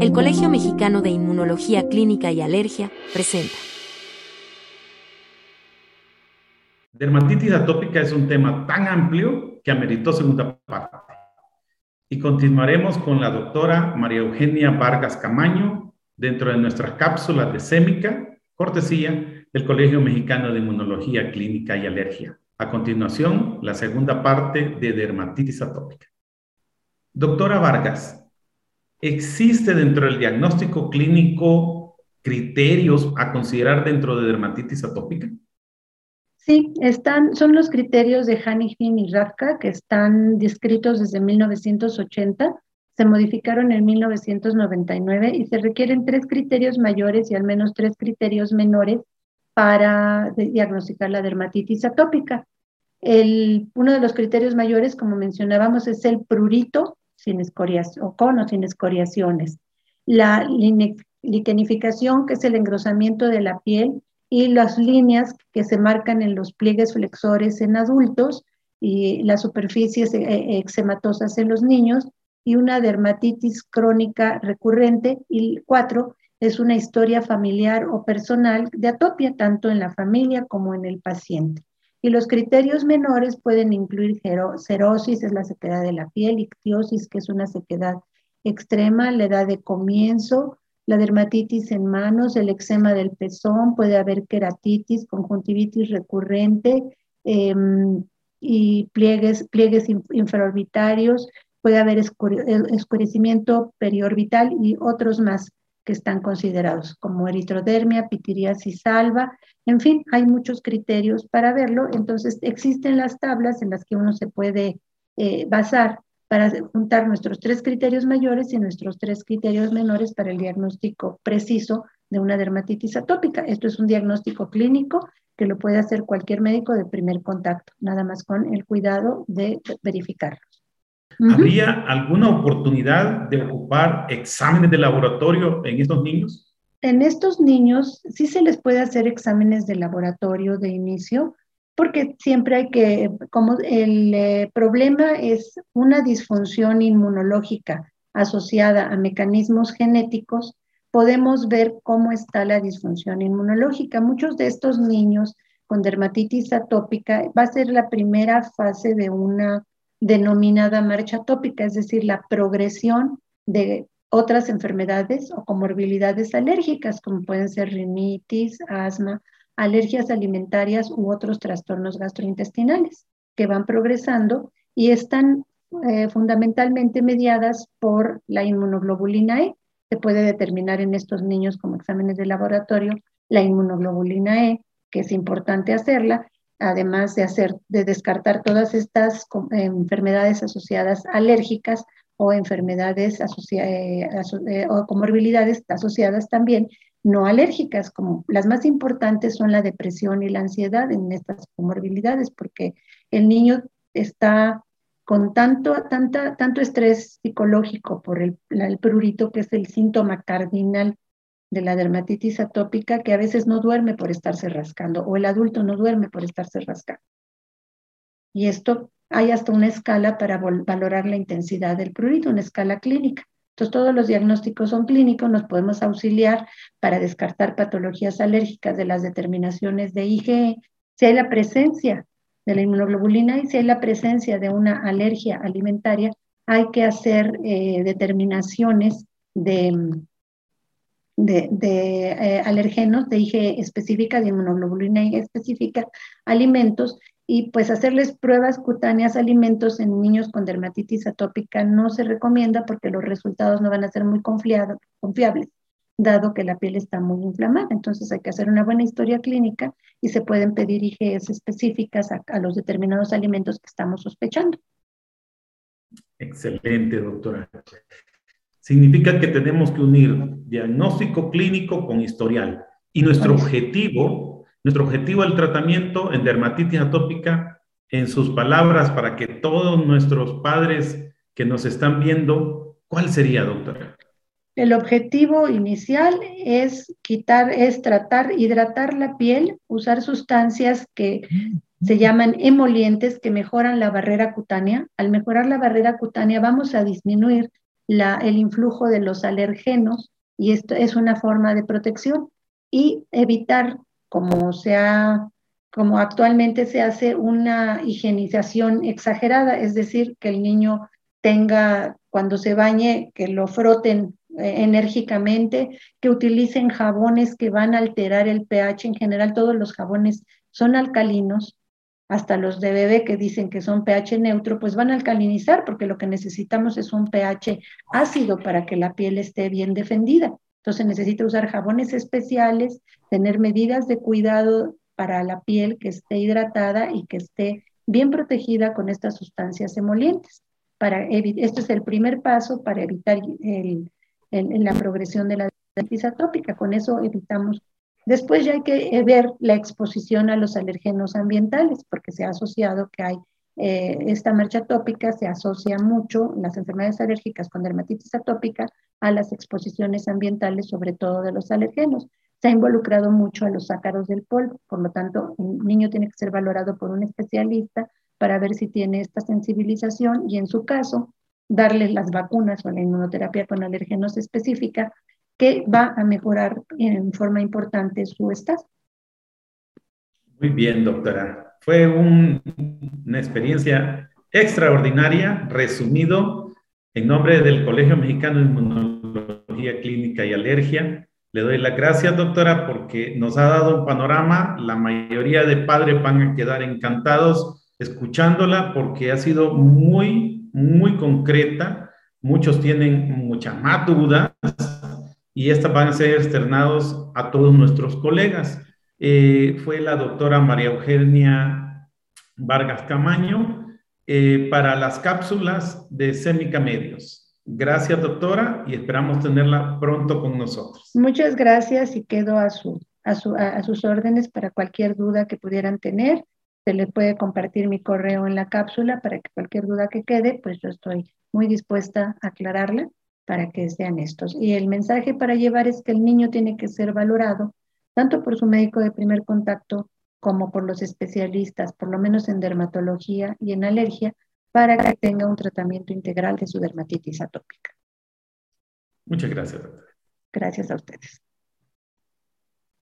El Colegio Mexicano de Inmunología Clínica y Alergia presenta. Dermatitis atópica es un tema tan amplio que ameritó segunda parte. Y continuaremos con la doctora María Eugenia Vargas Camaño dentro de nuestras cápsulas de Sémica, cortesía del Colegio Mexicano de Inmunología Clínica y Alergia. A continuación, la segunda parte de dermatitis atópica. Doctora Vargas, ¿Existe dentro del diagnóstico clínico criterios a considerar dentro de dermatitis atópica? Sí, están, son los criterios de Hanifin y Rafka que están descritos desde 1980, se modificaron en 1999 y se requieren tres criterios mayores y al menos tres criterios menores para diagnosticar la dermatitis atópica. El, uno de los criterios mayores, como mencionábamos, es el prurito, sin o con o sin escoriaciones. La liquenificación, que es el engrosamiento de la piel, y las líneas que se marcan en los pliegues flexores en adultos y las superficies eh, eczematosas en los niños y una dermatitis crónica recurrente. Y cuatro, es una historia familiar o personal de atopia, tanto en la familia como en el paciente. Y los criterios menores pueden incluir cerosis, es la sequedad de la piel, ictiosis, que es una sequedad extrema, la edad de comienzo, la dermatitis en manos, el eczema del pezón, puede haber queratitis, conjuntivitis recurrente em, y pliegues, pliegues puede haber escurecimiento periorbital y otros más que están considerados como eritrodermia, pitiriasis salva, en fin, hay muchos criterios para verlo, entonces existen las tablas en las que uno se puede eh, basar para juntar nuestros tres criterios mayores y nuestros tres criterios menores para el diagnóstico preciso de una dermatitis atópica. Esto es un diagnóstico clínico que lo puede hacer cualquier médico de primer contacto, nada más con el cuidado de ¿Habría alguna oportunidad de ocupar exámenes de laboratorio en estos niños? En estos niños sí se les puede hacer exámenes de laboratorio de inicio, porque siempre hay que, como el eh, problema es una disfunción inmunológica asociada a mecanismos genéticos, podemos ver cómo está la disfunción inmunológica. Muchos de estos niños con dermatitis atópica va a ser la primera fase de una denominada marcha tópica, es decir, la progresión de otras enfermedades o comorbilidades alérgicas, como pueden ser rinitis, asma, alergias alimentarias u otros trastornos gastrointestinales, que van progresando y están eh, fundamentalmente mediadas por la inmunoglobulina E. Se puede determinar en estos niños como exámenes de laboratorio la inmunoglobulina E, que es importante hacerla, además de hacer, de descartar todas estas enfermedades asociadas alérgicas o enfermedades eh, eh, o comorbilidades asociadas también no alérgicas, como las más importantes son la depresión y la ansiedad en estas comorbilidades, porque el niño está con tanto, tanta, tanto estrés psicológico por el, el prurito, que es el síntoma cardinal de la dermatitis atópica que a veces no duerme por estarse rascando o el adulto no duerme por estarse rascando. Y esto hay hasta una escala para valorar la intensidad del prurito, una escala clínica. Entonces todos los diagnósticos son clínicos, nos podemos auxiliar para descartar patologías alérgicas de las determinaciones de IgE, si hay la presencia de la inmunoglobulina y si hay la presencia de una alergia alimentaria, hay que hacer eh, determinaciones de de, eh, alergenos de IG específica, de inmunoglobulina específica, alimentos, y pues hacerles pruebas cutáneas alimentos en niños con dermatitis atópica no se recomienda porque los resultados no van a ser muy confiables, dado que la piel está muy inflamada. Entonces hay que hacer una buena historia clínica y se pueden pedir IGs específicas a los determinados alimentos que estamos sospechando. Excelente, doctora significa que tenemos que unir diagnóstico clínico con historial. Y nuestro objetivo, nuestro objetivo del tratamiento en dermatitis atópica, en sus palabras, para que todos nuestros padres que nos están viendo, ¿cuál sería, doctora? El objetivo inicial es quitar, es tratar, hidratar la piel, usar sustancias que se llaman emolientes que mejoran la barrera cutánea. Al mejorar la barrera cutánea vamos a disminuir la, el influjo de los alergenos y esto es una forma de protección y evitar, como sea como actualmente se hace una higienización exagerada, es decir, que el niño tenga, cuando se bañe, que lo froten eh, enérgicamente, que utilicen jabones que van a alterar el pH. En general, todos los jabones son alcalinos, hasta los de bebé que dicen que son pH neutro, pues van a alcalinizar porque lo que necesitamos es un pH ácido para que la piel esté bien defendida. Entonces necesita usar jabones especiales, tener medidas de cuidado para la piel que esté hidratada y que esté bien protegida con estas sustancias emolientes. Para este es el primer paso para evitar la progresión de la dermatitis atópica. Con eso evitamos. Después ya hay que ver la exposición a los alergenos ambientales, porque se ha asociado que hay eh, esta marcha atópica, se asocia mucho las enfermedades alérgicas con dermatitis atópica a las exposiciones ambientales, sobre todo de los alergenos. Se ha involucrado mucho a los ácaros del polvo, por lo tanto, un niño tiene que ser valorado por un especialista para ver si tiene esta sensibilización y en su caso, darle las vacunas o la inmunoterapia con alérgenos específica que va a mejorar en forma importante su estado. Muy bien, doctora. Fue una experiencia extraordinaria, resumido en nombre del Colegio Mexicano de Inmunología Clínica y Alergia. Le doy las gracias, doctora, porque nos ha dado un panorama. La mayoría de padres van a quedar encantados escuchándola porque ha sido muy, muy concreta. Muchos tienen muchas más dudas y estas van a ser externados a todos nuestros colegas. Eh, fue la doctora María Eugenia Vargas Camaño eh, para las cápsulas de Semica Medios. Gracias, doctora, y esperamos tenerla pronto con nosotros. Muchas gracias y quedo a, su, a, a, sus órdenes para cualquier duda que pudieran tener. Se le puede compartir mi correo en la cápsula para que cualquier duda que quede, pues yo estoy muy dispuesta a aclararla para que sean estos. Y el mensaje para llevar es que el niño tiene que ser valorado tanto por su médico de primer contacto como por los especialistas, por lo menos en dermatología y en alergia, para que tenga un tratamiento integral de su dermatitis atópica. Muchas gracias. Gracias a ustedes.